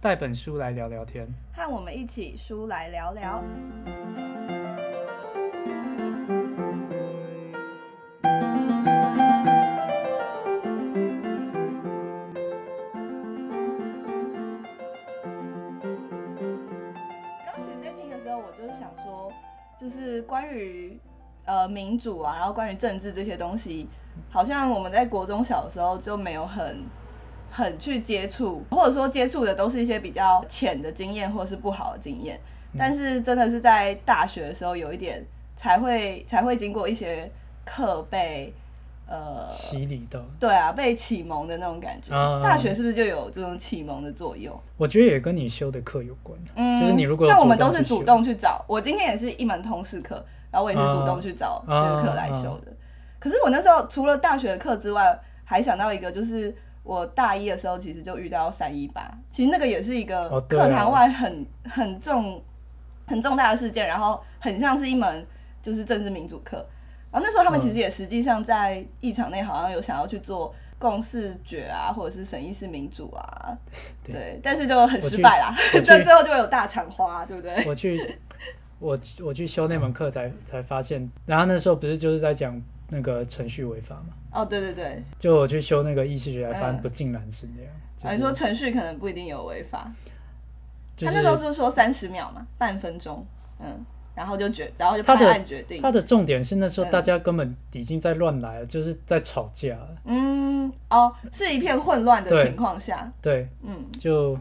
带本书来聊聊天。和我们一起书来聊聊。刚刚其实，在听的时候，我就想说，就是关于呃民主啊，然后关于政治这些东西，好像我们在国中小的时候就没有很很去接触，或者说接触的都是一些比较浅的经验，或是不好的经验。但是真的是在大学的时候，有一点才会才会经过一些课被呃洗礼的，对啊，被启蒙的那种感觉。啊大学是不是就有这种启蒙的作用？我觉得也跟你修的课有关。嗯，就是你如果像我们都是主动去找，我今天也是一门通识课，然后我也是主动去找这个课来修的。可是我那时候除了大学的课之外，还想到一个，就是我大一的时候其实就遇到三一八，其实那个也是一个课堂外很很重很重大的事件，然后很像是一门就是政治民主课。然后那时候他们其实也实际上在议场内好像有想要去做共视觉啊，或者是审议式民主啊，对对，但是就很失败啦，我就最后就有大厂花，对不对？我去，我我去修那门课才才发现，然后那时候不是就是在讲那个程序违法嘛？哦，对对对，就我去修那个意识学，才发现嗯不尽然是那样。啊，你说程序可能不一定有违法，就是他那时候是说三十秒嘛，半分钟，嗯，然后就决，然后就他判案决定，他的重点是那时候嗯大家根本已经在乱来了，就是在吵架了。嗯，哦，是一片混乱的情况下，对，嗯，就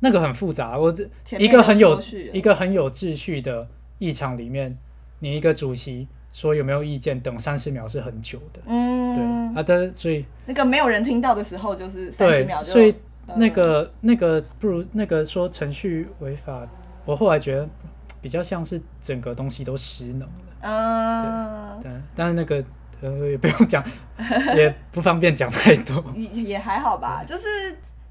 那个很复杂。我这一个很有一个很有秩序的议场里面，你一个主席说有没有意见，等三十秒是很久的。嗯对嗯，啊，但所以那个没有人听到的时候，就是三十秒，就，所以嗯那个那个不如那个说程序违法，我后来觉得比较像是整个东西都失能了。嗯，对，但是那个呃也不用讲，也不方便讲太多。也也还好吧，就是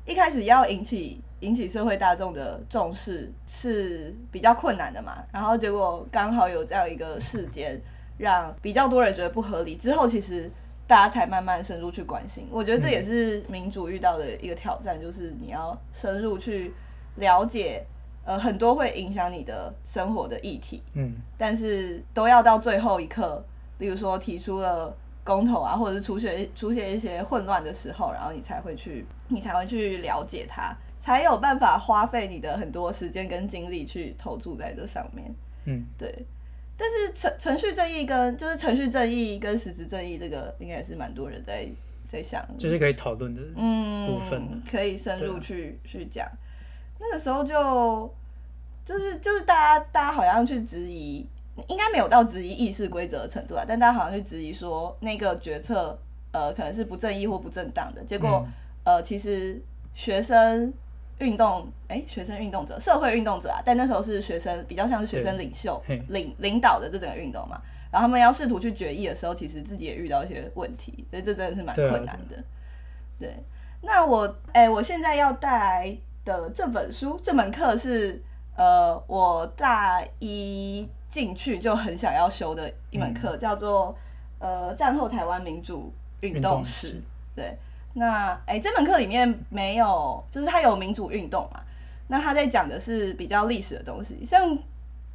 一开始要引起引起社会大众的重视是比较困难的嘛，然后结果刚好有这样一个事件，让比较多人觉得不合理，之后其实大家才慢慢深入去关心。我觉得这也是民主遇到的一个挑战，就是你要深入去了解，呃，很多会影响你的生活的议题。嗯，但是都要到最后一刻，例如说提出了公投啊，或者是出现出现一些混乱的时候，然后你才会去，你才会去了解它，才有办法花费你的很多时间跟精力去投注在这上面。嗯，对。但是程程序正义跟就是程序正义跟实质正义这个，应该也是蛮多人在在想，就是可以讨论的。嗯部分可以深入去、去讲。那个时候就就是就是大家大家好像去质疑，应该没有到质疑议事规则的程度啊，但大家好像去质疑说那个决策呃可能是不正义或不正当的。结果、嗯呃其实学生运动哎、学生运动者社会运动者啊，但那时候是学生比较像是学生领袖领领导的这整个运动嘛。然后他们要试图去决议的时候，其实自己也遇到一些问题，所以这真的是蛮困难的。对，那我哎、我现在要带来的这本书，这门课是呃，我大一进去就很想要修的一门课，叫做呃战后台湾民主运运动史。动史对，那哎、这门课里面没有，就是它有民主运动嘛，那他在讲的是比较历史的东西，像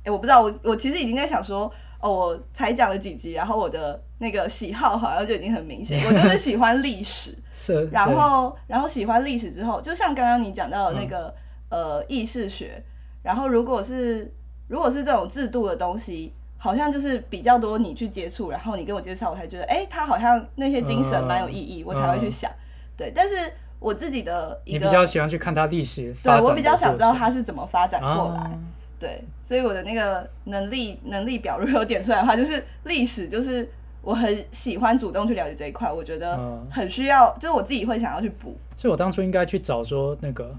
哎、我不知道，我我其实已经在想说，哦，我才讲了几集，然后我的那个喜好好像就已经很明显，我就是喜欢历史。是，然后，然后喜欢历史之后，就像刚刚你讲到的那个、嗯呃意识学，然后如果是如果是这种制度的东西，好像就是比较多你去接触，然后你跟我介绍，我才觉得，哎，他好像那些精神蛮有意义，嗯我才会去想。对，但是我自己的一个，你比较喜欢去看它历史对展我比较想知道它是怎么发展过来。啊对，所以我的那个能力能力表如果有点出来的话，就是历史，就是我很喜欢主动去了解这一块，我觉得嗯很需要，就是我自己会想要去补所以我当初应该去找说那个，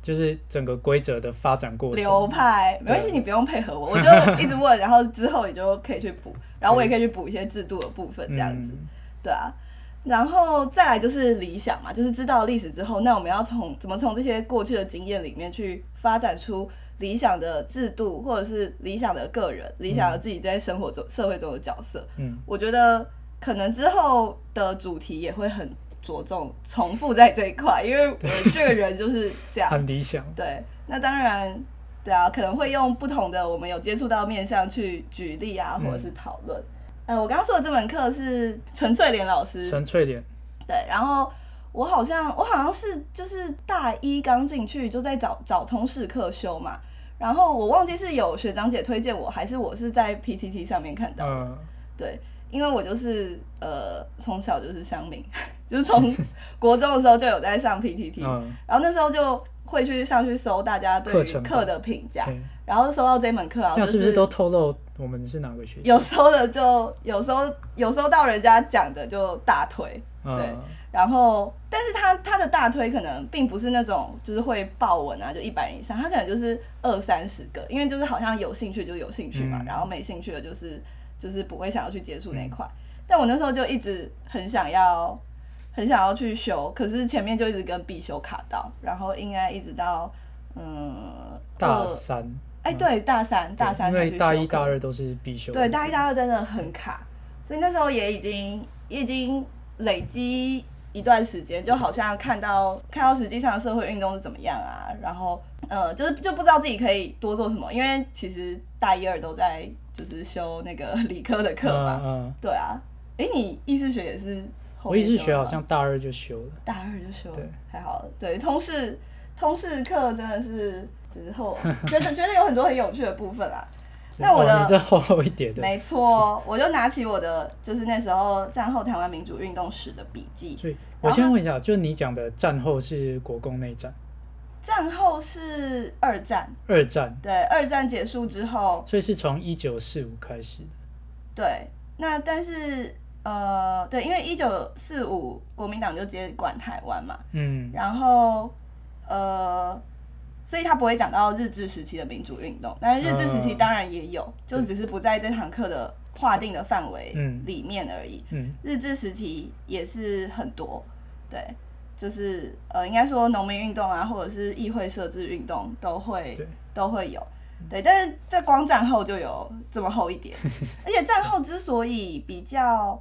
就是整个规则的发展过程。流派，没关系，对你不用配合我，我就 一直问，然后之后你就可以去补，然后我也可以去补一些制度的部分，这样子，嗯对啊。然后再来就是理想嘛，就是知道历史之后，那我们要从怎么从这些过去的经验里面去发展出理想的制度，或者是理想的个人、理想的自己在生活中、社会中的角色。嗯，我觉得可能之后的主题也会很着重重复在这一块，因为我这个人就是这样。很理想。对，那当然，对啊，可能会用不同的我们有接触到面向去举例啊，或者是讨论。呃，我刚刚说的这门课是陈翠莲老师，陈翠莲，对，然后我好像我好像是就是大一刚进去就在找找通识课修嘛，然后我忘记是有学长姐推荐我，还是我是在 PTT 上面看到的。嗯，对，因为我就是呃从小就是乡民，就是从国中的时候就有在上 PTT，、嗯，然后那时候就会去上去搜大家对于课的评价，然后搜到这门课啊，就是都透露我们是哪个学校？有搜的就有搜有搜到人家讲的就大推，对。嗯，然后，但是他他的大推可能并不是那种就是会爆文啊，就一百人以上，他可能就是二三十个，因为就是好像有兴趣就有兴趣嘛，嗯。然后没兴趣的就是就是不会想要去接触那一块。但我那时候就一直很想要很想要去修，可是前面就一直跟必修卡到，然后应该一直到嗯大三，哎对大三大三因才去为大一、大二都是必修。对，大一、大二真的很卡，所以那时候也已经也已经累积一段时间，就好像看到看到实际上社会运动是怎么样啊，然后呃，就是就不知道自己可以多做什么，因为其实大一、二都在就是修那个 理科的课嘛，嗯嗯，对啊，哎、你意识学也是后我一直学好像大二就修了。大二就修，对，太好了，对，通识通识课真的是就是后觉得觉得有很多很有趣的部分啦。那我的哦你这厚厚一点的，没错，我就拿起我的就是那时候战后台湾民主运动史的笔记。所以我先问一下，就是你讲的战后是国共内战，战后是二战，二战，对，二战结束之后，所以是从一九四五开始的。对，那但是呃，对，因为一九四五国民党就直接管台湾嘛，嗯，然后呃，所以他不会讲到日治时期的民主运动，但是日治时期嗯当然也有，就只是不在这堂课的划定的范围嗯。里面而已。嗯。日治时期也是很多，对，就是呃，应该说农民运动啊，或者是议会设置运动都会都会有，对，但是在光战后就有这么厚一点，而且战后之所以比较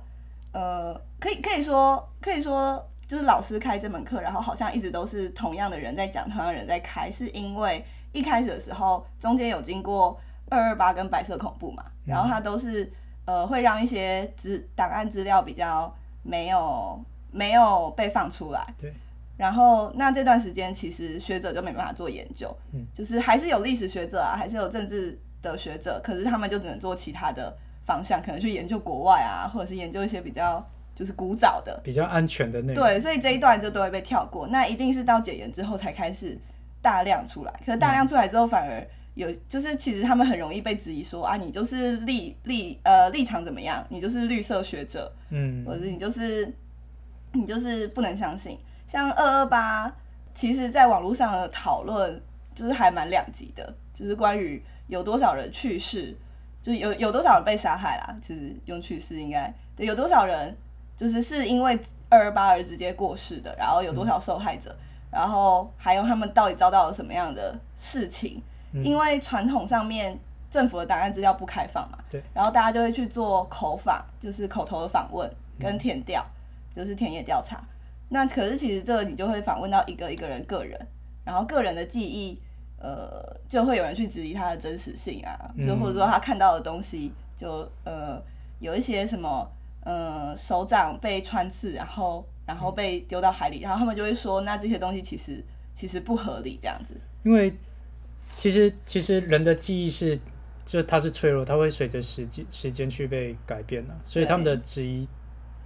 呃，可以可以说可以说就是老师开这门课，然后好像一直都是同样的人在讲，同样的人在开，是因为一开始的时候中间有经过二二八跟白色恐怖嘛，然后它都是呃会让一些资档案资料比较没有没有被放出来，对，然后那这段时间其实学者就没办法做研究，嗯。就是还是有历史学者啊，还是有政治的学者，可是他们就只能做其他的方向，可能去研究国外啊，或者是研究一些比较就是古早的，比较安全的内容。对，所以这一段就都会被跳过。那一定是到解严之后才开始大量出来，可是大量出来之后反而有，就是其实他们很容易被质疑说啊，你就是立立呃立场怎么样，你就是绿色学者，嗯或者你就是你就是不能相信。像二二八，其实在网络上的讨论就是还蛮两极的，就是关于有多少人去世，就有有多少人被杀害啦。其实用去世应该对，有多少人就是是因为二二八而直接过世的，然后有多少受害者，然后还有他们到底遭到了什么样的事情？嗯因为传统上面政府的档案资料不开放嘛，对，然后大家就会去做口访，就是口头的访问跟嗯填调，就是田野调查。那可是其实这个你就会访问到一个一个人个人，然后个人的记忆，呃，就会有人去质疑他的真实性啊，就嗯或者说他看到的东西，就呃有一些什么呃手掌被穿刺，然后然后被丢到海里，然后他们就会说，那这些东西其实其实不合理这样子。因为其实其实人的记忆是，就它是脆弱，它会随着时间时间去被改变的，所以他们的质疑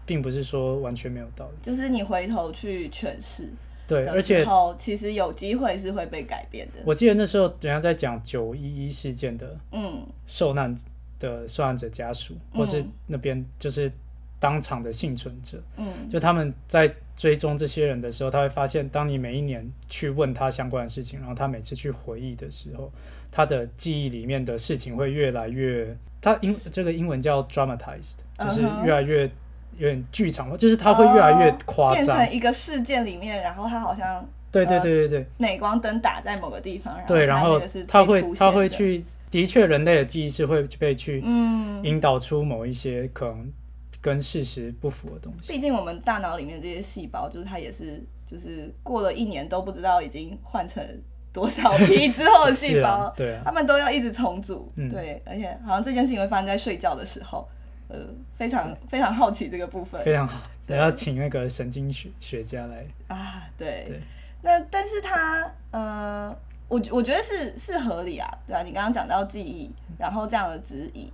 并不是说完全没有道理。就是你回头去诠释对，而且其实有机会是会被改变的。我记得那时候人家在讲九一一事件的嗯。受难的受难者家属，或是那边就是当场的幸存者，嗯。就他们在追踪这些人的时候，他会发现，当你每一年去问他相关的事情，然后他每次去回忆的时候，他的记忆里面的事情会越来越，他英这个英文叫 dramatized，就是越来越有点剧场化，就是它会越来越夸哦变。成一个事件里面，然后它好像对对对对对镁光灯打在某个地方，然后对，然后它会它会去，的确人类的记忆是会被去嗯引导出某一些可能跟事实不符的东西。毕竟我们大脑里面这些细胞，就是它也是，就是过了一年都不知道已经换成多少批之后的 细胞，啊，对啊，他们都要一直重组。嗯对，而且好像这件事情会发生在睡觉的时候，呃，非常非常好奇这个部分非常好。得要请那个神经学学家来，啊，对。对那但是他，呃，我我觉得是是合理啊，对啊，你刚刚讲到记忆，然后这样的质疑，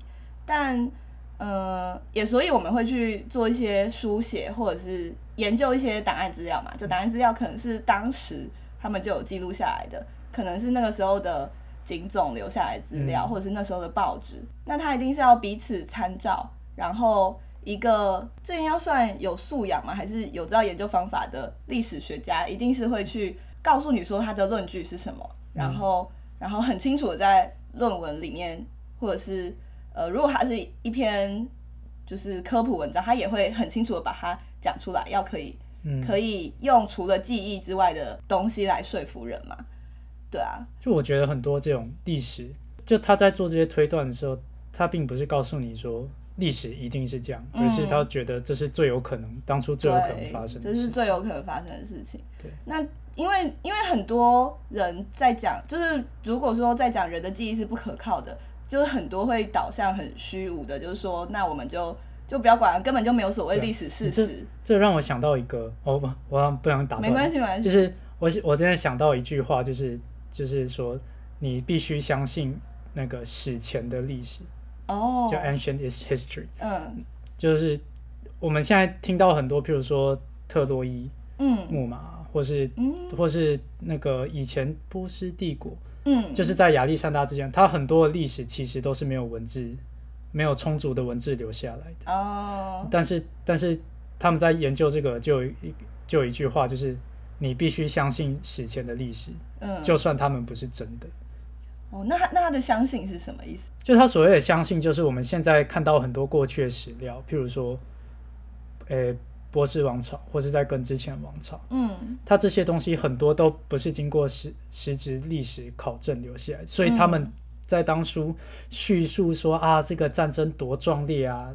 但呃，也所以我们会去做一些书写，或者是研究一些档案资料嘛。就档案资料可能是当时他们就有记录下来的，可能是那个时候的警总留下来的资料，嗯或者是那时候的报纸。那他一定是要彼此参照，然后一个这应该算有素养吗？还是有知道研究方法的历史学家，一定是会去告诉你说他的论据是什么，然后、然后很清楚的在论文里面，或者是呃，如果它是一篇就是科普文章，他也会很清楚的把它讲出来，要可以嗯，可以用除了记忆之外的东西来说服人嘛？对啊，就我觉得很多这种历史，就他在做这些推断的时候，他并不是告诉你说历史一定是这样，嗯而是他觉得这是最有可能，当初最有可能发生的，这事情。是最有可能发生的事情。对，那因为因为很多人在讲，就是如果说在讲人的记忆是不可靠的，就是很多会导向很虚无的，就是说那我们就就不要管，根本就没有所谓历史事这实。这让我想到一个，哦不，我不想打断，没关系，没关系。就是我我今天想到一句话，就是就是说你必须相信那个史前的历史，哦，叫 ancient is history，嗯。就是我们现在听到很多，譬如说特洛伊嗯。木马，或是嗯。或是那个以前波斯帝国，嗯，就是在亚历山大之前，它很多的历史其实都是没有文字，没有充足的文字留下来的。哦，但是但是他们在研究这个，就有一就有一句话，就是你必须相信史前的历史，嗯，就算他们不是真的。哦，那他那他的相信是什么意思？就他所谓的相信，就是我们现在看到很多过去的史料，譬如说，呃，波斯王朝，或是在更之前的王朝，嗯它这些东西很多都不是经过实实质历史考证留下来，所以他们在当初叙述说啊，这个战争多壮烈啊，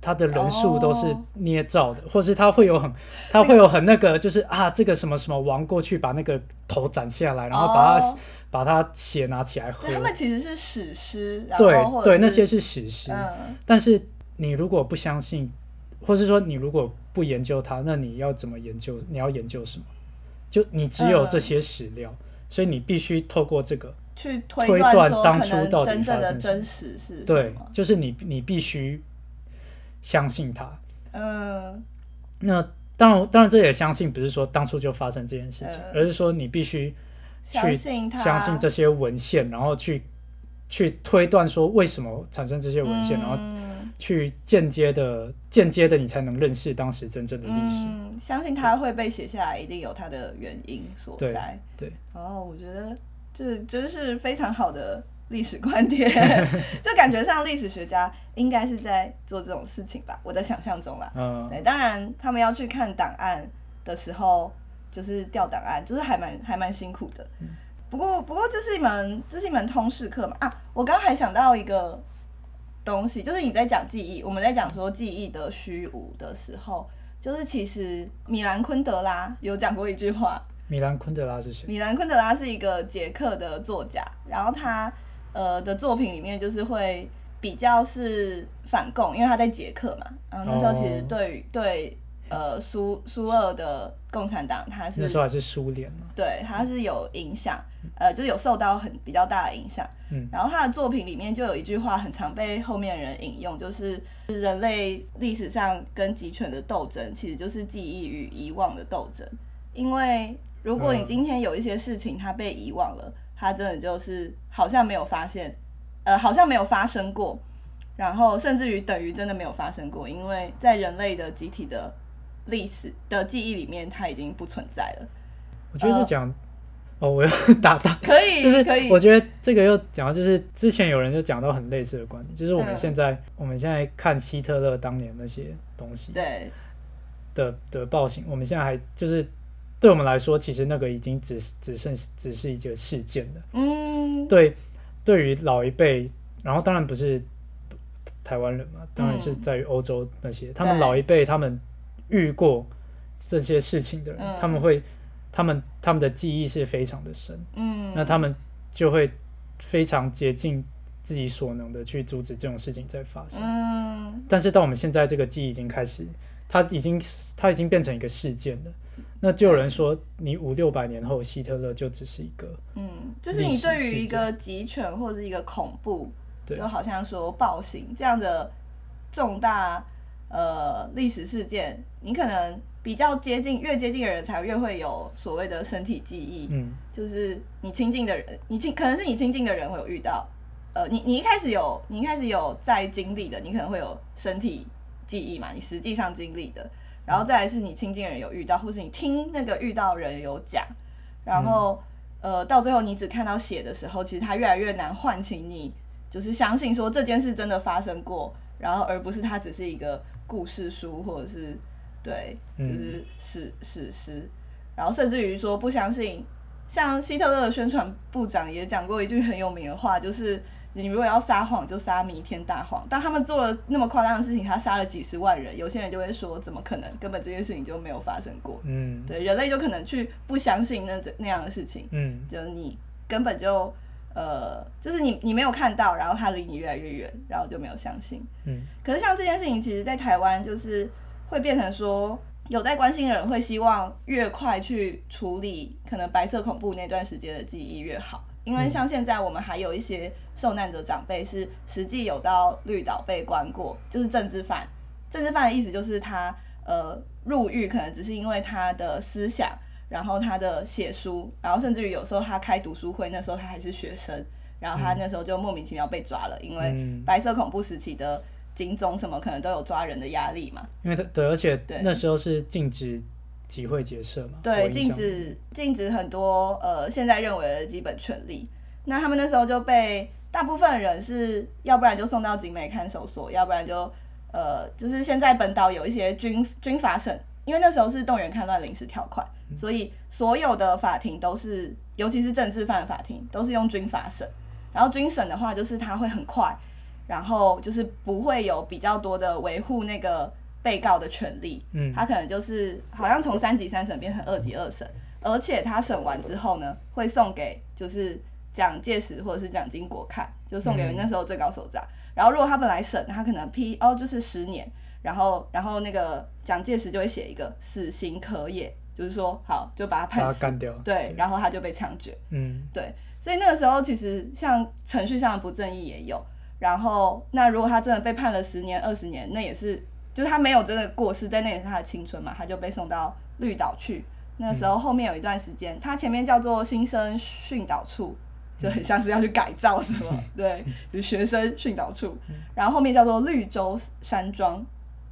他的人数都是哦捏造的，或是他会有很，他会有很那个，就是啊，这个什么什么王过去把那个头斩下来，然后把它、哦把它血拿起来喝对，他们其实是史诗，对对，那些是史诗。嗯但是你如果不相信，或是说你如果不研究它，那你要怎么研究？你要研究什么？就你只有这些史料，所以你必须透过这个，去推推断当初到底发生什么真实是对，就是你你必须相信他。嗯那当然，当然这也相信不是说当初就发生这件事情，嗯而是说你必须相去信他相信这些文献，然后去去推断说为什么产生这些文献，然后嗯去间接的间接的你才能认识当时真正的历史。嗯，相信它会被写下来，一定有它的原因所对在。对，哦，我觉得这真是非常好的历史观点，就感觉上历史学家应该是在做这种事情吧，我的想象中啦。嗯，对，当然他们要去看档案的时候，就是调档案，就是还蛮还蛮辛苦的。不过不过这是一门这是一门通识课嘛啊！我刚刚还想到一个东西，就是你在讲记忆，我们在讲说记忆的虚无的时候，就是其实米兰昆德拉有讲过一句话，米兰昆德拉是谁？米兰昆德拉是一个捷克的作家，然后他呃的作品里面就是会比较是反共，因为他在捷克嘛，然后那时候其实哦对于对呃苏苏俄的共产党，他是那时候还是苏联嘛。对他是有影响，呃，就是有受到很比较大的影响。嗯然后他的作品里面就有一句话很常被后面人引用，就是人类历史上跟集权的斗争，其实就是记忆与遗忘的斗争。因为如果你嗯今天有一些事情它被遗忘了，它真的就是好像没有发现，呃，好像没有发生过，然后甚至于等于真的没有发生过，因为在人类的集体的历史的记忆里面，它已经不存在了。我觉得这讲，哦，我要 打打，可以，就是可以，我觉得这个又讲到，就是之前有人就讲到很类似的观点，就是我们嗯现在、我们现在看希特勒当年那些东西对，的的暴行，我们现在还就是对我们来说，其实那个已经只只剩只是一个事件了。嗯，对，对于老一辈，然后当然不是台湾人嘛，当然是嗯在于欧洲那些，他们老一辈他们遇过这些事情的人，嗯他们会他们他们的记忆是非常的深，嗯，那他们就会非常竭尽自己所能的去阻止这种事情再发生。嗯但是到我们现在这个记忆已经开始，它已经它已经变成一个事件了。那就有人说，你五六百年后希特勒就只是一个，嗯，就是你对于一个集权或者是一个恐怖，就好像说暴行这样的重大呃历史事件，你可能比较接近，越接近的人才越会有所谓的身体记忆，嗯就是你亲近的人，你亲可能是你亲近的人会有遇到，呃，你你一开始有你一开始有在经历的，你可能会有身体记忆嘛，你实际上经历的，然后再来是你亲近的人有遇到，或是你听那个遇到人有讲，然后、呃到最后你只看到写的时候，其实它越来越难唤起你，就是相信说这件事真的发生过，然后而不是它只是一个故事书或者是对，就嗯是史史诗，然后甚至于说不相信。像希特勒的宣传部长也讲过一句很有名的话，就是你如果要撒谎，就撒弥天大谎。当他们做了那么夸张的事情，他杀了几十万人，有些人就会说，怎么可能？根本这件事情就没有发生过。嗯对，人类就可能去不相信那那样的事情，嗯就是你根本就呃，就是你你没有看到，然后它离你越来越远，然后就没有相信。嗯可是像这件事情，其实在台湾就是会变成说，有在关心的人会希望越快去处理可能白色恐怖那段时间的记忆越好，因为像现在我们还有一些受难者长辈是实际有到绿岛被关过，就是政治犯。政治犯的意思就是他呃入狱可能只是因为他的思想，然后他的写书，然后甚至于有时候他开读书会，那时候他还是学生，然后他那时候就莫名其妙被抓了，因为嗯，白色恐怖时期的警总什么可能都有抓人的压力嘛，因为他对，而且对。那时候是禁止集会结社嘛，对，禁止禁止很多呃现在认为的基本权利。那他们那时候就被大部分人是要不然就送到警美看守所，要不然就呃就是现在本岛有一些军军法审，因为那时候是动员戡乱临时条款，所以所有的法庭都是，尤其是政治犯法庭都是用军法审。然后军审的话，就是它会很快，然后就是不会有比较多的维护那个被告的权利。嗯他可能就是好像从三级三审变成二级二审，而且他审完之后呢，会送给就是蒋介石或者是蒋经国看，就送给嗯那时候最高首长。然后如果他本来审，他可能批哦就是十年，然后然后那个蒋介石就会写一个死刑可也，就是说好就把他判死，他干掉，对，然后他就被枪决。嗯对，所以那个时候其实像程序上的不正义也有，然后那如果他真的被判了十年、二十年，那也是就是他没有真的过世，但那也是他的青春嘛，他就被送到绿岛去。那时候后面有一段时间，他前面叫做新生训导处，就很像是要去改造什么，对，就是学生训导处，然后后面叫做绿洲山庄，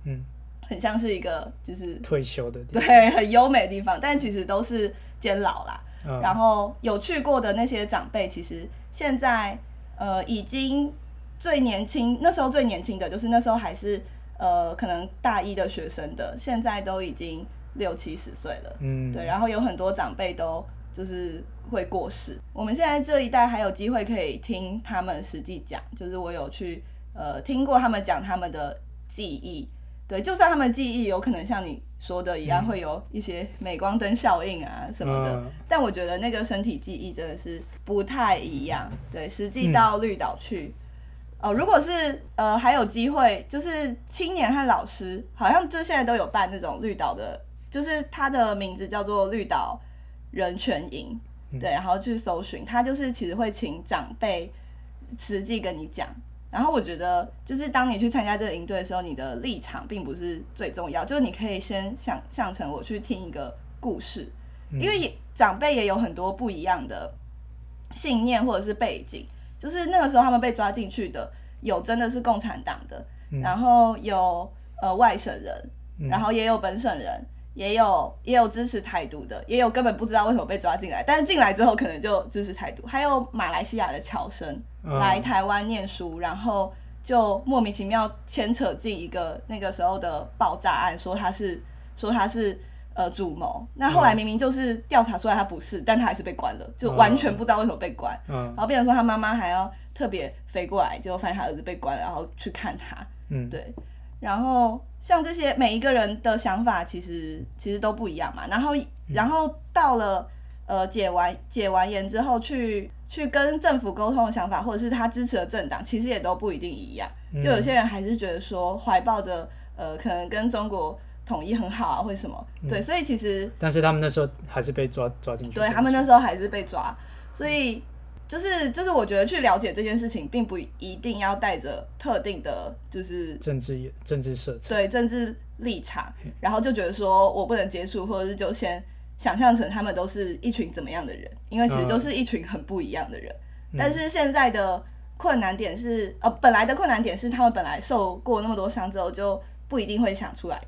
嗯，很像是一个就是退休的地方，对很优美的地方，但其实都是监牢啦。嗯。然后有去过的那些长辈，其实现在呃已经最年轻，那时候最年轻的就是那时候还是呃可能大一的学生的，现在都已经六七十岁了。嗯对，然后有很多长辈都就是会过世。我们现在这一代还有机会可以听他们实际讲，就是我有去呃听过他们讲他们的记忆。对，就算他们记忆有可能像你说的一样，会有一些镁光灯效应啊什么的，嗯但我觉得那个身体记忆真的是不太一样。对，实际嗯到绿岛去。哦，如果是呃还有机会，就是青年和老师，好像就现在都有办那种绿岛的，就是它的名字叫做绿岛人权营，嗯对，然后去搜寻，他就是其实会请长辈实际跟你讲。然后我觉得，就是当你去参加这个营队的时候，你的立场并不是最重要，就是你可以先想象成我去听一个故事，嗯因为也长辈也有很多不一样的信念或者是背景，就是那个时候他们被抓进去的，有真的是共产党的，嗯。然后有呃外省人，嗯。然后也有本省人，也有也有支持台独的，也有根本不知道为什么被抓进来，但是进来之后可能就支持台独，还有马来西亚的侨生嗯。来台湾念书，然后就莫名其妙牵扯进一个那个时候的爆炸案，说他是说他是呃主谋。那后来明明就是调查出来他不是，但他还是被关了，就完全不知道为什么被关。嗯然后变成说他妈妈还要特别飞过来，结果发现他儿子被关了，然后去看他。嗯，对，然后像这些每一个人的想法其实其实都不一样嘛。然后然后到了呃解完解完言之后，去去跟政府沟通的想法，或者是他支持的政党，其实也都不一定一样。嗯就有些人还是觉得说怀抱着呃可能跟中国统一很好啊，或者什么。对，所以其实但是他们那时候还是被抓抓进去。对他们那时候还是被抓，所以就是就是我觉得去了解这件事情，并不一定要带着特定的，就是政治也政治色彩。对政治立场，然后就觉得说我不能接触，或者是就先想象成他们都是一群怎么样的人，因为其实就是一群很不一样的人。但是现在的困难点是，呃，本来的困难点是他们本来受过那么多伤之后，就不一定会想出来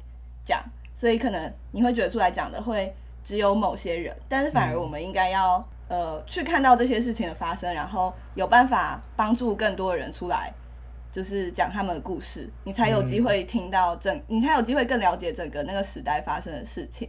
讲，所以可能你会觉得出来讲的会只有某些人，但是反而我们应该要、呃去看到这些事情的发生，然后有办法帮助更多的人出来。就是讲他们的故事，你才有机会听到整，你才有机会更了解整个那个时代发生的事情。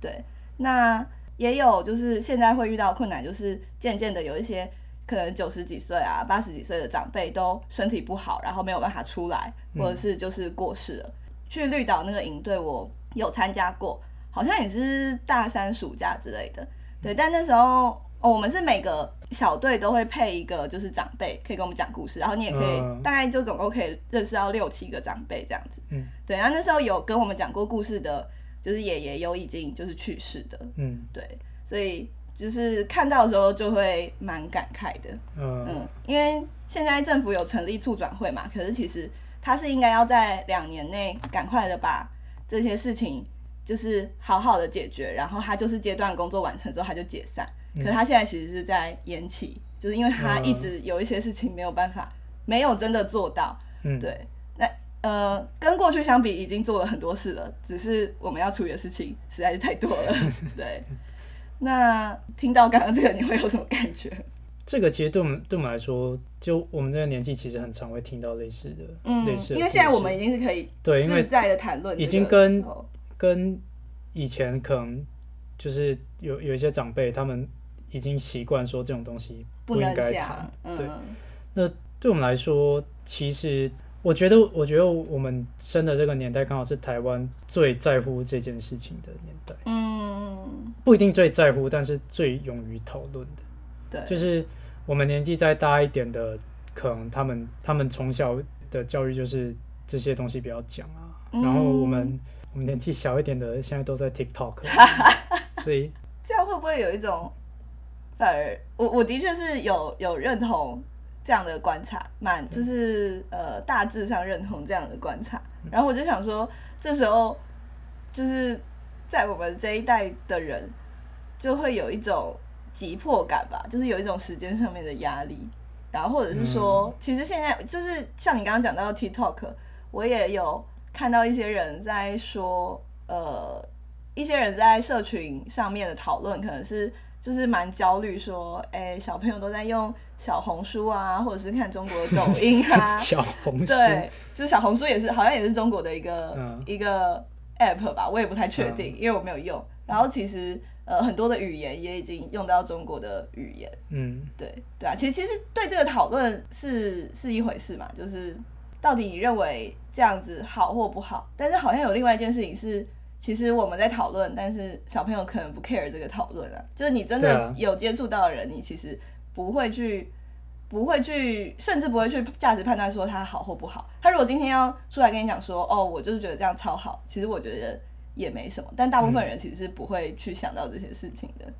对，那也有就是现在会遇到困难，就是渐渐的有一些可能九十几岁啊、八十几岁的长辈都身体不好，然后没有办法出来，或者是就是过世了。去绿岛那个营队，我有参加过，好像也是大三暑假之类的。对，但那时候哦，我们是每个小队都会配一个就是长辈，可以跟我们讲故事，然后你也可以、嗯大概就总共可以认识到六七个长辈这样子。嗯，对，然后那时候有跟我们讲过故事的，就是爷爷有已经就是去世的，嗯对，所以就是看到的时候就会蛮感慨的。嗯嗯，因为现在政府有成立促转会嘛，可是其实它是应该要在两年内赶快的把这些事情就是好好的解决，然后他就是阶段工作完成之后他就解散。可是他现在其实是在延期，就是因为他一直有一些事情没有办法，没有真的做到。嗯，对，那呃，跟过去相比，已经做了很多事了，只是我们要处理的事情实在是太多了。对，那听到刚刚这个，你会有什么感觉？这个其实对我们对我们来说，就我们这个年纪，其实很常会听到类似的、嗯类似，的因为现在我们已经是可以对，因为自在的谈论已，经跟跟以前可能就是有有一些长辈，他们已经习惯说这种东西不应该谈。，嗯，对那对我们来说，其实我觉得，我觉得我们生的这个年代，刚好是台湾最在乎这件事情的年代。嗯，不一定最在乎，但是最勇于讨论的。对，就是我们年纪再大一点的，可能他们他们从小的教育就是这些东西比较讲啊。嗯然后我们我们年纪小一点的，现在都在 TikTok，所以这样会不会有一种反而我我的确是有有认同这样的观察，蛮就是呃大致上认同这样的观察。然后我就想说，这时候就是在我们这一代的人，就会有一种急迫感吧，就是有一种时间上面的压力。然后或者是说，其实现在就是像你刚刚讲到 TikTok，我也有看到一些人在说，呃，一些人在社群上面的讨论，可能是就是蛮焦虑，说，哎、小朋友都在用小红书啊，或者是看中国的抖音啊，小红书，对，就是小红书也是，好像也是中国的一个、嗯一个 app 吧，我也不太确定，因为我没有用。然后其实呃很多的语言也已经用到中国的语言，嗯，对对啊，其实其实对这个讨论是是一回事嘛，就是到底你认为这样子好或不好，但是好像有另外一件事情是。其实我们在讨论，但是小朋友可能不 care 这个讨论啊。就是你真的有接触到的人，你其实不会去不会去，甚至不会去价值判断说他好或不好。他如果今天要出来跟你讲说，哦，我就是觉得这样超好，其实我觉得也没什么。但大部分人其实是不会去想到这些事情的。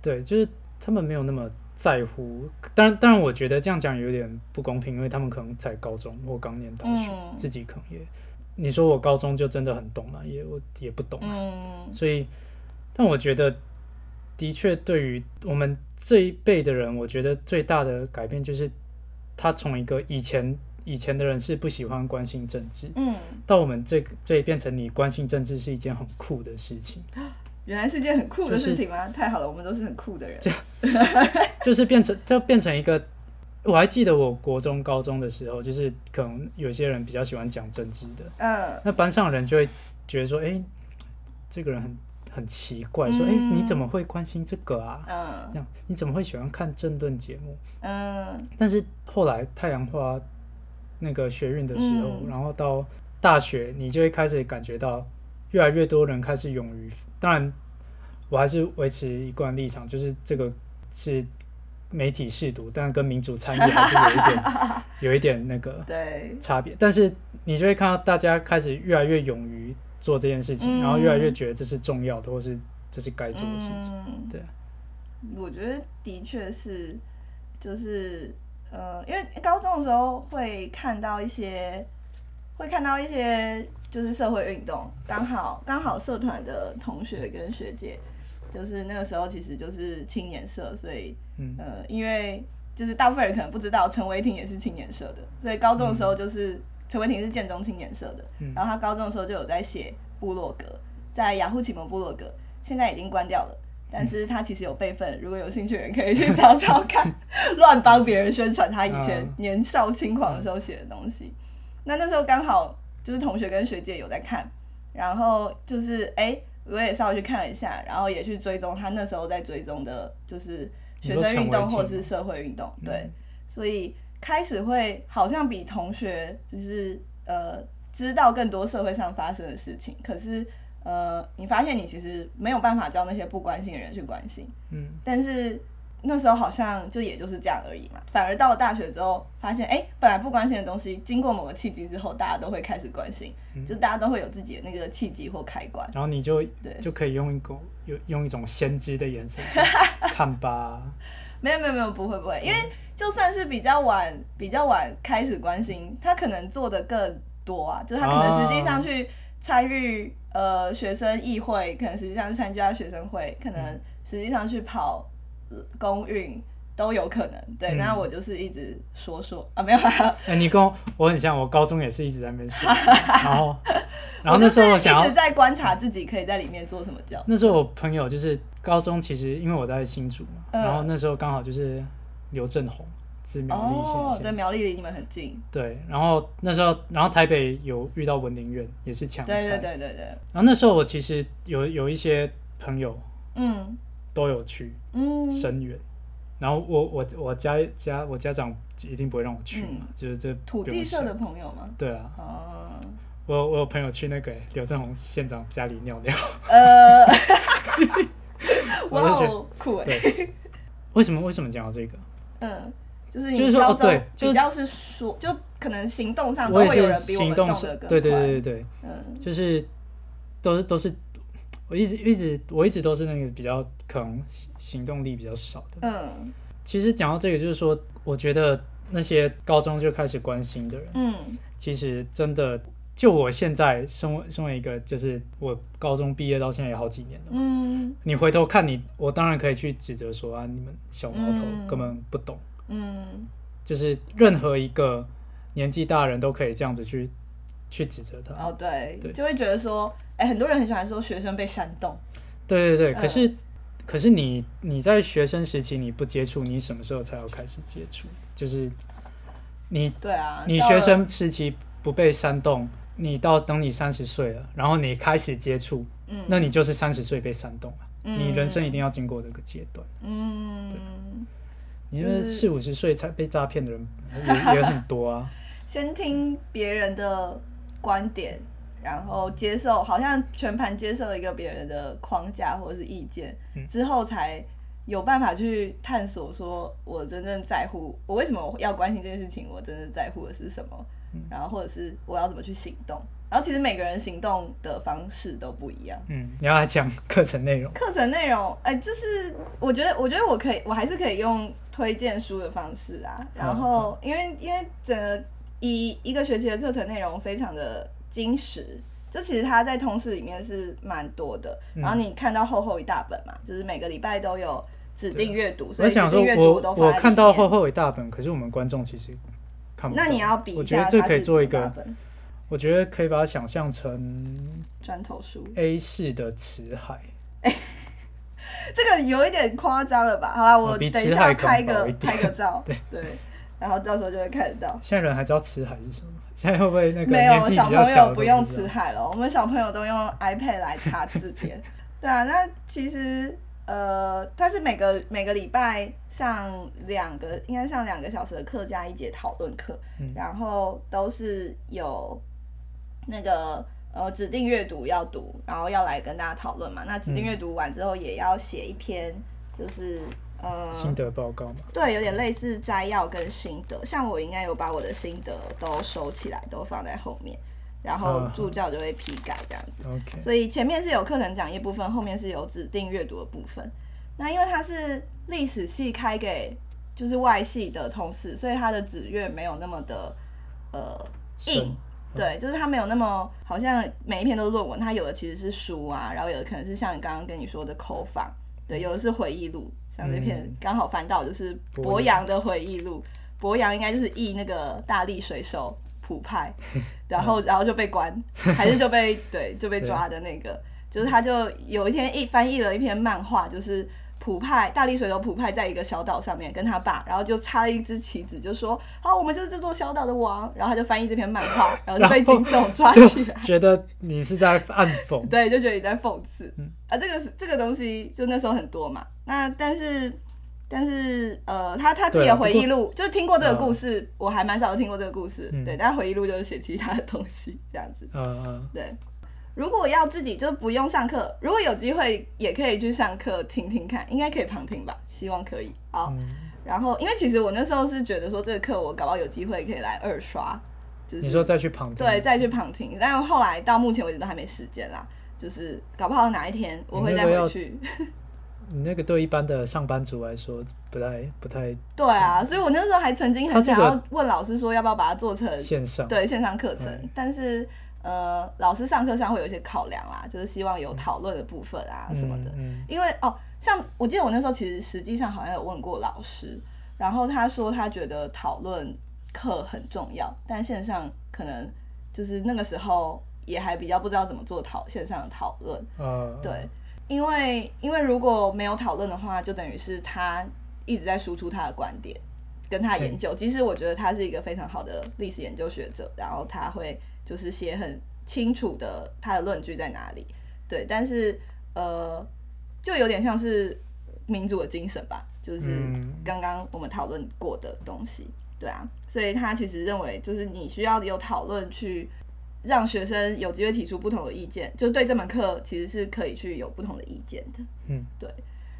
对，就是他们没有那么在乎。当然，当然，我觉得这样讲有点不公平，因为他们可能才高中或刚念大学，嗯自己可能也，你说我高中就真的很懂嘛，也我也不懂啊。嗯所以，但我觉得的确对于我们这一辈的人，我觉得最大的改变就是他从一个以前以前的人是不喜欢关心政治，嗯，到我们这个这变成你关心政治是一件很酷的事情，原来是件很酷的事情吗？太好了，我们都是很酷的人。就 就是变成就变成一个。我还记得我国中、高中的时候，就是可能有些人比较喜欢讲政治的，嗯那班上的人就会觉得说，哎、这个人很很奇怪，说：“哎、嗯你怎么会关心这个啊？嗯这样你怎么会喜欢看政论节目？”嗯但是后来太阳花那个学运的时候，嗯。然后到大学，你就会开始感觉到越来越多人开始勇于，当然我还是维持一贯立场，就是这个是媒体试读，但跟民主参与还是有一点 有一点那个对，差别。但是你就会看到大家开始越来越勇于做这件事情，嗯。然后越来越觉得这是重要的，或是这是该做的事情。嗯，对，我觉得的确是，就是呃，因为高中的时候会看到一些，会看到一些就是社会运动，刚好刚好社团的同学跟学姐，就是那个时候其实就是青年社，所以嗯。呃，因为就是大部分人可能不知道陈伟霆也是青年社的，所以高中的时候就是陈伟霆是建中青年社的，嗯。然后他高中的时候就有在写部落格，在雅虎启蒙部落格，现在已经关掉了。但是他其实有备份，如果有兴趣的人可以去找找看，乱帮别人宣传他以前嗯。年少轻狂的时候写的东西。那那时候刚好就是同学跟学姐有在看，然后就是哎、我也稍微去看了一下，然后也去追踪他那时候在追踪的，就是学生运动或者是社会运动，嗯。对，所以开始会好像比同学就是呃知道更多社会上发生的事情，可是呃你发现你其实没有办法叫那些不关心的人去关心，嗯。但是那时候好像就也就是这样而已嘛。反而到了大学之后，发现哎、诶本来不关心的东西，经过某个契机之后，大家都会开始关心，嗯。就大家都会有自己的那个契机或开关。然后你就对。就可以用一个用用一种先知的眼神看吧。没有没有没有，不会不会，因为就算是比较晚比较晚开始关心，他可能做的更多啊，就是他可能实际上去参与、呃学生议会，可能实际上去参加学生会，可能实际上去跑呃公运都有可能。对，嗯。那我就是一直说说啊，没有啦，哎、你跟我我很像，我高中也是一直在那边说，然后然后那时候我我想一直在观察自己可以在里面做什么角。那时候我朋友就是高中，其实因为我在新竹嘛，嗯。然后那时候刚好就是刘正宏是苗栗哦，对，县县长苗栗离你们很近，对，然后那时候，然后台北有遇到文林院，也是强对对菜。对对对，然后那时候我其实有有一些朋友嗯都有去嗯，深远，然后我我我家家我家长一定不会让我去嘛，就是这嗯土地社的朋友嘛？对啊，哦，我我有朋友去那个刘正宏县长家里尿尿，呃，我哇哦，酷哎，对，为什么为什么讲到这个？嗯，就是就是说哦你高中对就是比较是说，就可能行动上都会有人比我们动行动是得更对对对对对，嗯。就是都是都是，我一直一直我一直都是那个比较可能行行动力比较少的。嗯。其实讲到这个，就是说，我觉得那些高中就开始关心的人，嗯。其实真的，就我现在身为身为一个，就是我高中毕业到现在也好几年了，嗯。你回头看你，我当然可以去指责说啊，你们小毛头嗯。根本不懂，嗯就是任何一个年纪大的人都可以这样子去去指责他。哦对对，就会觉得说，哎，很多人很喜欢说学生被煽动，对对对，嗯可是、可是你你在学生时期你不接触，你什么时候才要开始接触？就是你对啊，你学生时期不被煽动，你到等你三十岁了，然后你开始接触，嗯那你就是三十岁被煽动了。嗯你人生一定要经过这个阶段。嗯。你就是四五十岁才被诈骗的人也也很多啊。先听别人的观点，然后接受，好像全盘接受一个别人的框架或者是意见，嗯之后才有办法去探索，说我真正在乎，我为什么要关心这件事情，我真正在乎的是什么，嗯然后或者是我要怎么去行动。然后其实每个人行动的方式都不一样。嗯，你要来讲课程内容。课程内容，哎、就是我觉得，我觉得我可以，我还是可以用推荐书的方式啊。然后，因为因为整个一一个学期的课程内容非常的精实，就其实它在通识里面是蛮多的。嗯然后你看到厚厚一大本嘛，就是每个礼拜都有指定阅读，所我想说以指定阅，读我我都放在里面看到厚厚一大本，可是我们观众其实看不到。那你要比一我觉下得这可以做一个，我觉得可以把它想象成砖头书，A 式的辞海。这个有一点夸张了吧？好啦，我等一下拍个拍个照，对对，然后到时候就会看得到。现在人还知道辞海是什么？现在会不会那个没有，小朋友不用辞海了，我们小朋友都用 iPad 来查字典。对啊，那其实呃，它是每个每个礼拜上两个，应该上两个小时的课加一节讨论课，嗯然后都是有那个呃指定阅读要读，然后要来跟大家讨论嘛。那指定阅读完之后，也要写一篇，就是呃心得报告嘛。对，有点类似摘要跟心得。像我应该有把我的心得都收起来，都放在后面，然后嗯助教就会批改这样子。OK，所以前面是有课程讲义部分，后面是有指定阅读的部分。那因为它是历史系开给就是外系的同事，所以它的指阅没有那么的呃硬深，对，就是它没有那么好像每一篇都是论文，它有的其实是书啊，然后有的可能是像你刚刚跟你说的口访，对，有的是回忆录，像这篇嗯刚好翻到就是博洋的回忆录，博洋应该就是译那个大力水手普派，然后然后就被关，还是就被对就被抓的那个，就是他就有一天一翻译了一篇漫画，就是。普派大力水手普派在一个小岛上面跟他爸，然后就插了一支旗子，就说：“好，我们就是这座小岛的王。”然后他就翻译这篇漫画，然后就被警 总抓起来。觉得你是在暗讽。对，就觉得你在讽刺。嗯啊，这个是这个东西，就那时候很多嘛。那但是但是呃，他他自己的回忆录，就是听过这个故事，我还蛮少听过这个故事。嗯对，但回忆录就是写其他的东西这样子。嗯嗯，对，如果要自己就不用上课，如果有机会也可以去上课听听看，应该可以旁听吧？希望可以。好，嗯然后因为其实我那时候是觉得说这个课我搞不好有机会可以来二刷，就是你说再去旁听，对，再去旁听。但是后来到目前为止都还没时间啦，就是搞不好哪一天我会再回去。你那个对一般的上班族来说不太不太对啊，所以我那时候还曾经很想要问老师说要不要把它做成线上。对线上课程，嗯但是呃，老师上课上会有一些考量啦，就是希望有讨论的部分啊什么的。嗯因为哦，像我记得我那时候其实实际上好像有问过老师，然后他说他觉得讨论课很重要，但线上可能就是那个时候也还比较不知道怎么做讨线上的讨论。嗯呃，对，因为因为如果没有讨论的话，就等于是他一直在输出他的观点跟他研究。其实我觉得他是一个非常好的历史研究学者，然后他会就是写很清楚的他的论据在哪里，对，但是呃，就有点像是民主的精神吧，就是嗯。刚刚我们讨论过的东西，对啊，所以他其实认为就是你需要有讨论去让学生有机会提出不同的意见，就对这门课其实是可以去有不同的意见的。嗯，对。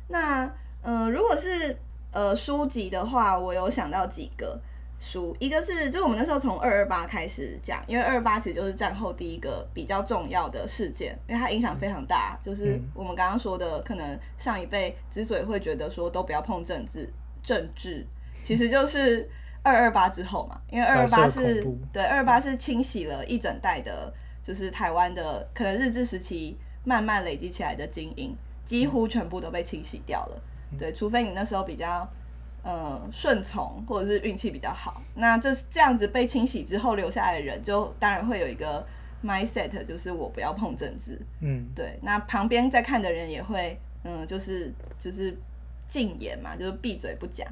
那呃，如果是呃书籍的话，我有想到几个书，一个是就是我们那时候从二二八开始讲，因为二二八其实就是战后第一个比较重要的事件，因为它影响非常大，就是嗯我们刚刚说的，可能上一辈之所以会觉得说都不要碰政治，政治其实就是。二二八之后嘛，因为二二八是对二二八是清洗了一整代的，就是台湾的可能日治时期慢慢累积起来的精英，几乎全部都被清洗掉了。对，除非你那时候比较呃顺从，或者是运气比较好，那这这样子被清洗之后留下来的人，就当然会有一个 mindset，就是我不要碰政治。嗯对，那旁边在看的人也会，嗯，就是就是禁言嘛，就是闭嘴不讲。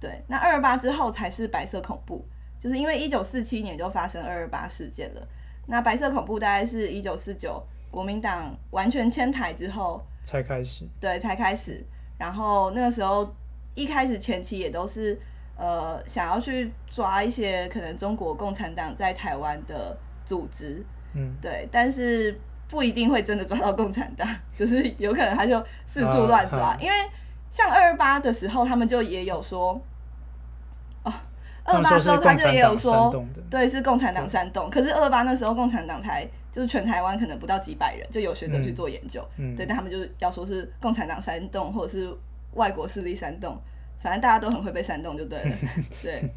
对，那二二八之后才是白色恐怖，就是因为一九四七年就发生二二八事件了。那白色恐怖大概是一九四九国民党完全迁台之后，才开始。对，才开始。然后那个时候一开始前期也都是呃想要去抓一些可能中国共产党在台湾的组织，嗯。对，但是不一定会真的抓到共产党，就是有可能他就四处乱抓，因为像二二八的时候，他们就也有说，哦，二八的时候他就也有说，对，是共产党煽动，可是二八那时候共产党才就是全台湾可能不到几百人，就有学者去嗯。做研究，嗯。对，但他们就是要说是共产党煽动，或者是外国势力煽动，反正大家都很会被煽动就对了，对。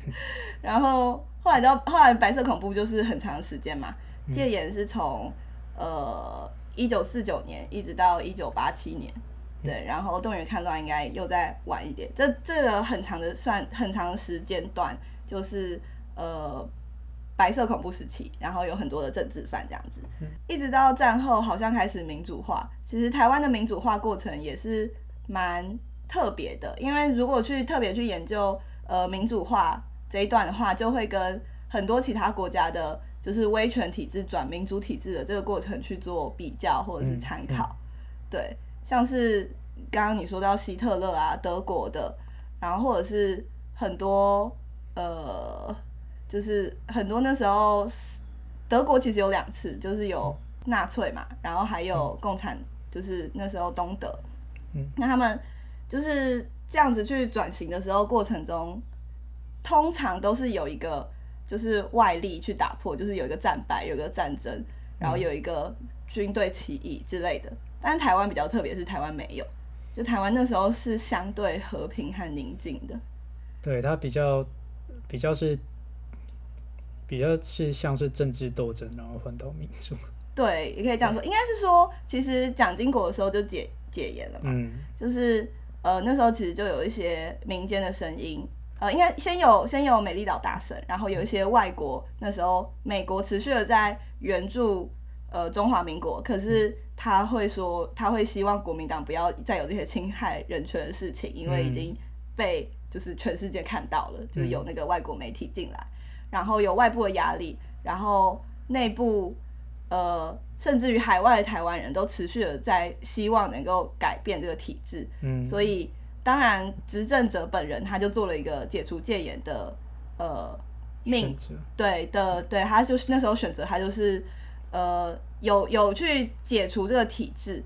然后后来到后来白色恐怖就是很长时间嘛，嗯戒严是从呃一九四九年一直到一九八七年。嗯对，然后动员戡乱应该又再晚一点，这这个很长的算很长的时间段，就是呃白色恐怖时期，然后有很多的政治犯这样子，嗯一直到战后好像开始民主化。其实台湾的民主化过程也是蛮特别的，因为如果去特别去研究呃民主化这一段的话，就会跟很多其他国家的，就是威权体制转民主体制的这个过程去做比较或者是参考。对，像是刚刚你说到希特勒啊，德国的，然后或者是很多呃，就是很多那时候德国其实有两次，就是有纳粹嘛，然后还有共产，就是那时候东德，嗯，那他们就是这样子去转型的时候过程中，通常都是有一个就是外力去打破，就是有一个战败，有一个战争，然后有一个军队起义之类的。但是台湾比较特别，是台湾没有，就台湾那时候是相对和平和宁静的。对，它比较比较是比较是像是政治斗争，然后换到民主。对，也可以这样说，应该是说，其实蒋经国的时候就解解严了嘛，嗯就是呃那时候其实就有一些民间的声音，呃，应该先有先有美丽岛大神，然后有一些外国那时候美国持续的在援助呃中华民国，可是他会说他会希望国民党不要再有这些侵害人权的事情，因为已经被就是全世界看到了，就是有那个外国媒体进来，然后有外部的压力，然后内部。呃，甚至于海外的台湾人都持续的在希望能够改变这个体制，嗯，所以当然执政者本人他就做了一个解除戒严的呃命对的，对，他就是那时候选择他就是呃有有去解除这个体制，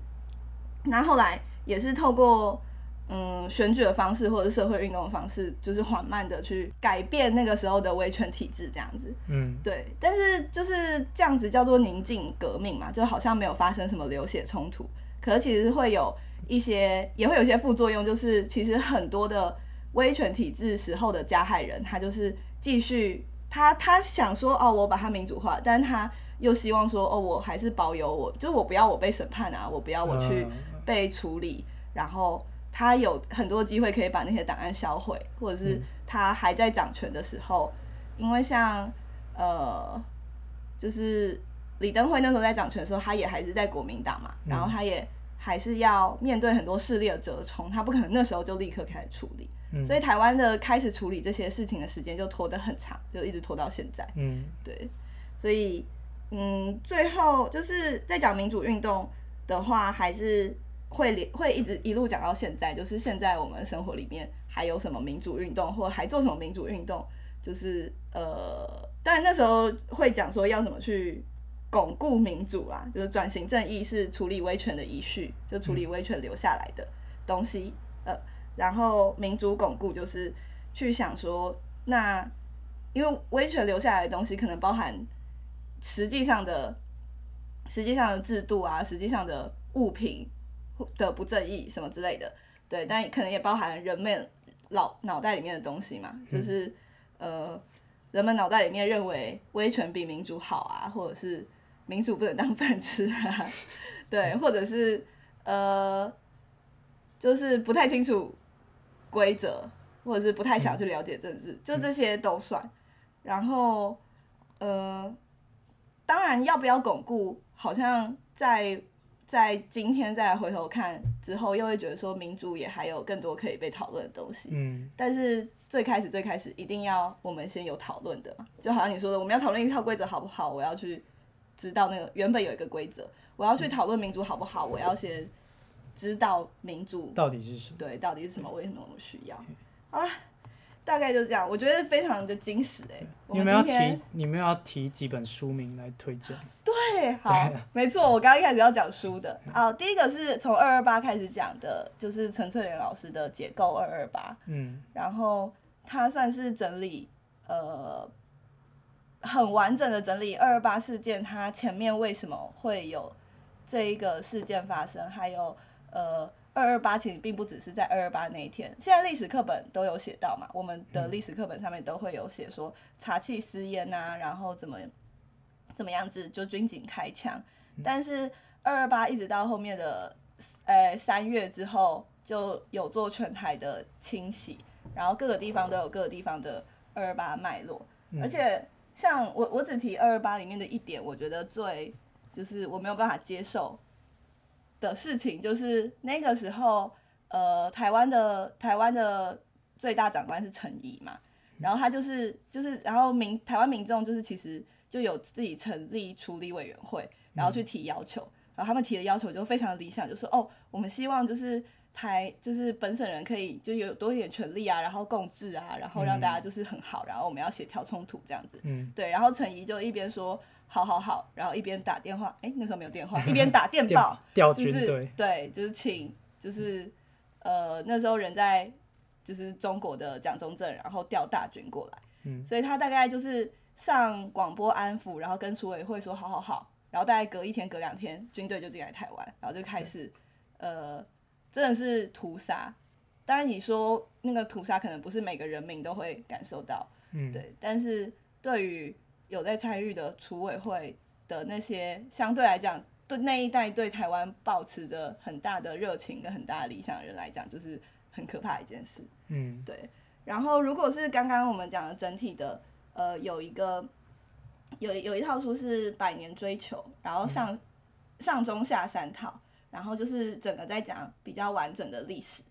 然后后来也是透过嗯选举的方式或者是社会运动的方式，就是缓慢的去改变那个时候的威权体制这样子。嗯对，但是就是这样子叫做宁静革命嘛，就好像没有发生什么流血冲突，可是其实会有一些，也会有一些副作用，就是其实很多的威权体制时候的加害人，他就是继续他他想说哦，我把它民主化，但他又希望说哦，我还是保有我，就是我不要我被审判啊，我不要我去嗯被处理，然后他有很多机会可以把那些档案销毁，或者是嗯。他还在掌权的时候，因为像呃，就是李登辉那时候在掌权的时候，他也还是在国民党嘛，嗯。然后他也还是要面对很多势力的折冲，他不可能那时候就立刻开始处理，嗯。所以台湾的开始处理这些事情的时间就拖得很长，就一直拖到现在。嗯。对，所以嗯，最后就是在讲民主运动的话，还是会连会一直一路讲到现在，就是现在我们生活里面还有什么民主运动，或还做什么民主运动，就是呃，当然那时候会讲说要怎么去。巩固民主啦，就是转型正义是处理威权的遗绪，就处理威权留下来的东西。呃，然后民主巩固就是去想说，那因为威权留下来的东西可能包含实际上的、实际上的制度啊，实际上的物品的不正义什么之类的，对，但可能也包含人们脑脑袋里面的东西嘛，就是、呃，人们脑袋里面认为威权比民主好啊，或者是民主不能当 饭吃啊，对，或者是呃，就是不太清楚规则，或者是不太想去了解政治，就这些都算。然后，呃，当然要不要巩固，好像在在今天再回头看之后，又会觉得说民主也还有更多可以被讨论的东西。嗯但是最开始最开始一定要我们先有讨论的嘛，就好像你说的，我们要讨论一套规则好不好？我要去知道那个原本有一个规则，我要去讨论民主好不好？我要先知道民主到底是什么？对到底是什么，为什么我们需要？好了，大概就这样，我觉得非常的惊喜哎、你们要提你们要提几本书名来推荐？对，好，没错，我刚刚一开始要讲书的。啊，第一个是从二二八开始讲的，就是陈翠莲老师的《解构二二八》。嗯然后他算是整理呃很完整的整理二二八事件，它前面为什么会有这一个事件发生，还有呃二二八其实并不只是在二二八那一天，现在历史课本都有写到嘛，我们的历史课本上面都会有写说茶气私烟呐、然后怎么怎么样子就军警开枪，但是二二八一直到后面的呃三月之后就有做全台的清洗，然后各个地方都有各个地方的二二八脉络，嗯。而且像我我只提二二八里面的一点，我觉得最就是我没有办法接受的事情，就是那个时候呃台湾的台湾的最大长官是陈仪嘛，然后他就是就是然后民台湾民众就是其实就有自己成立处理委员会，然后去提要求。然后他们提的要求就非常理想，就说哦，我们希望就是台就是本省人可以就有多一点权利啊，然后共治啊，然后让大家就是很好，然后我们要协调冲突这样子。嗯，对，然后陈怡就一边说好好好，然后一边打电话，哎，那时候没有电话，一边打电报，调就是对，就是请就是呃那时候人在就是中国的蒋中正，然后调大军过来，嗯。所以他大概就是上广播安抚，然后跟组委会说好好好，然后大概隔一天隔两天，军队就进来台湾，然后就开始呃真的是屠杀。当然你说那个屠杀可能不是每个人民都会感受到，嗯，对，但是对于有在参与的组委会的那些，相对来讲，对那一代对台湾保持着很大的热情跟很大的理想的人来讲，就是很可怕的一件事。嗯对，然后如果是刚刚我们讲的整体的，呃，有一个有有一套书是《百年追求》，然后上、上中下三套，然后就是整个在讲比较完整的历史。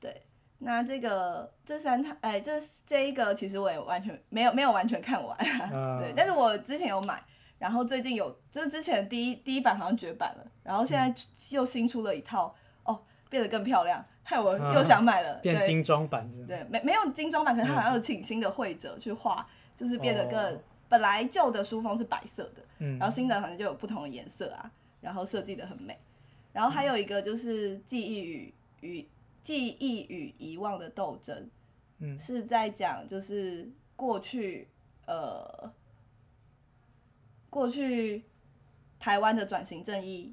对，那这个这三套，哎，这这一个其实我也完全没有没有完全看完，啊对，但是我之前有买。然后最近有，就是之前第一第一版好像绝版了，然后现在又新出了一套，哦，变得更漂亮，害我又想买了。对变精装版？对，没没有精装版，可是他好像有请新的绘者去画，就是变得更、本来旧的书封是白色的，嗯，然后新的好像就有不同的颜色啊，然后设计的很美。然后还有一个就是记忆与与记忆与遗忘的斗争，嗯。是在讲就是过去呃过去台湾的转型正义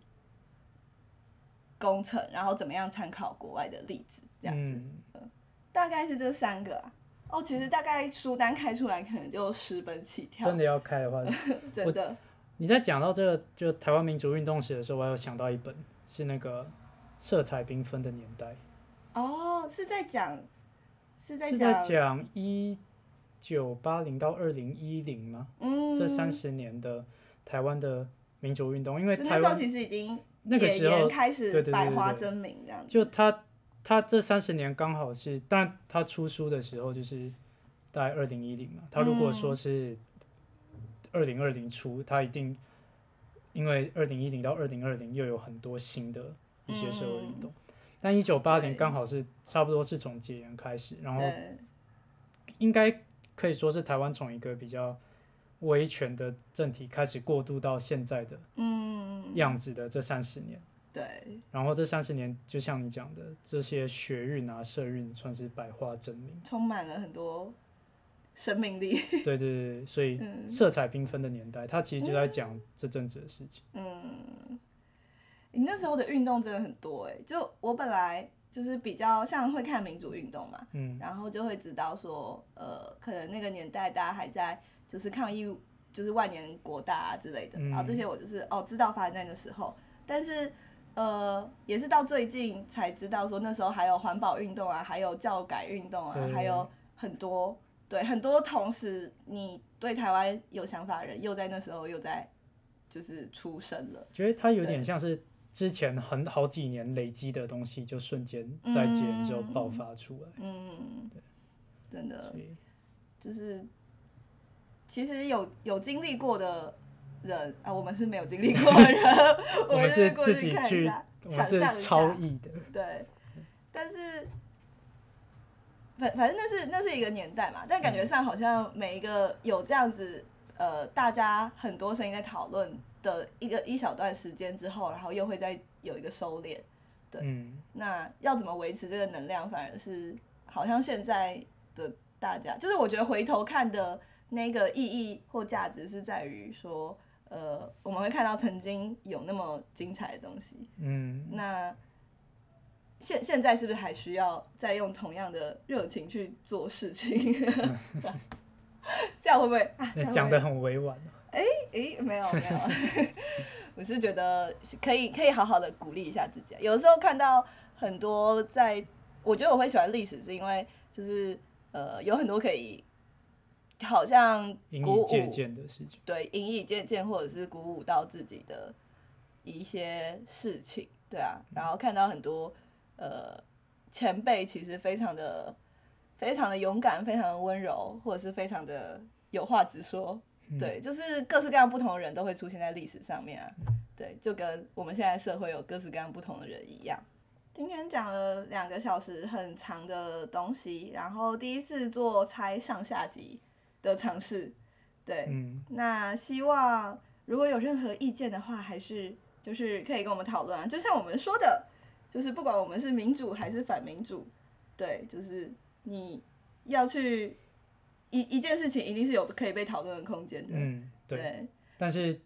工程，然后怎么样参考国外的例子，这样子。嗯。大概是这三个啊。哦，其实大概书单开出来可能就十本起跳，真的要开的话，真的。你在讲到这个就台湾民族运动史的时候，我有想到一本是那个色彩缤纷的年代，哦，是在讲是在是在讲讲一九八零到二零一零吗？嗯，这三十年的台湾的民主运动，因为就那时候台湾其实已经那个时候开对始百花对争鸣这样子，就他他这三十年刚好是，当然他出书的时候就是大概二零一零嘛。他如果说是二零二零出，他一定因为二零一零到二零二零又有很多新的一些社会运动。但一九八零对刚好是差不多是从解严开始，然后对应该可以说是台湾从一个比较威权的政体开始过渡到现在的嗯，样子的这三十年。对，然后这三十年，就像你讲的，这些学运啊、社运算是百花争鸣。充满了很多生命力，对对对，所以嗯。色彩缤纷的年代，它其实就在讲这阵子的事情。嗯，你那时候的运动真的很多哎、就我本来就是比较像会看民主运动嘛，嗯。然后就会知道说，呃，可能那个年代大家还在就是抗议，就是万年国大啊之类的，嗯。然后这些我就是哦知道发生在那时候，但是呃也是到最近才知道说那时候还有环保运动啊，还有教改运动啊对，还有很多对很多同时你对台湾有想法的人又在那时候又在就是出生了，觉得他有点像是之前很好几年累积的东西，就瞬间在解严之后爆发出来。嗯，真的就是其实有有经历过的人啊，我们是没有经历过的人，我们是过自己去想象一下，超译的。对，但是。反反正那是那是一个年代嘛，但感觉上好像每一个有这样子呃，大家很多声音在讨论的一个一小段时间之后，然后又会再有一个收敛。对嗯，那要怎么维持这个能量，反而是好像现在的大家，就是我觉得回头看的那个意义或价值是在于说，呃，我们会看到曾经有那么精彩的东西，嗯，那现现在是不是还需要再用同样的热情去做事情？这样会不会啊？讲的很委婉。诶，没有没有，我是觉得可以可以好好的鼓励一下自己啊。有的时候看到很多在，我觉得我会喜欢历史，是因为就是呃有很多可以好像引鼓舞以借鉴的事情。对引以借鉴，或者是鼓舞到自己的一些事情，对啊。然后看到很多呃前辈其实非常的非常的勇敢，非常的温柔，或者是非常的有话直说。对，就是各式各样不同的人都会出现在历史上面啊。对，就跟我们现在社会有各式各样不同的人一样。今天讲了两个小时很长的东西，然后第一次做拆上下集的尝试，对，嗯，那希望如果有任何意见的话，还是就是可以跟我们讨论啊。就像我们说的，就是不管我们是民主还是反民主，对，就是你要去一一件事情，一定是有可以被讨论的空间的。嗯，对。对，但是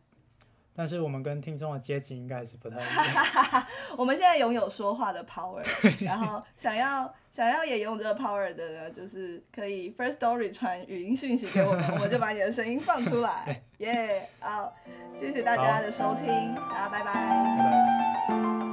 但是我们跟听众的阶级应该还是不太一样。我们现在拥有说话的 power，然后 想要想要也拥有这个 power 的呢，就是可以 first story 传语音讯息给我们，我们就把你的声音放出来。耶，好，谢谢大家的收听，大家拜拜。拜拜。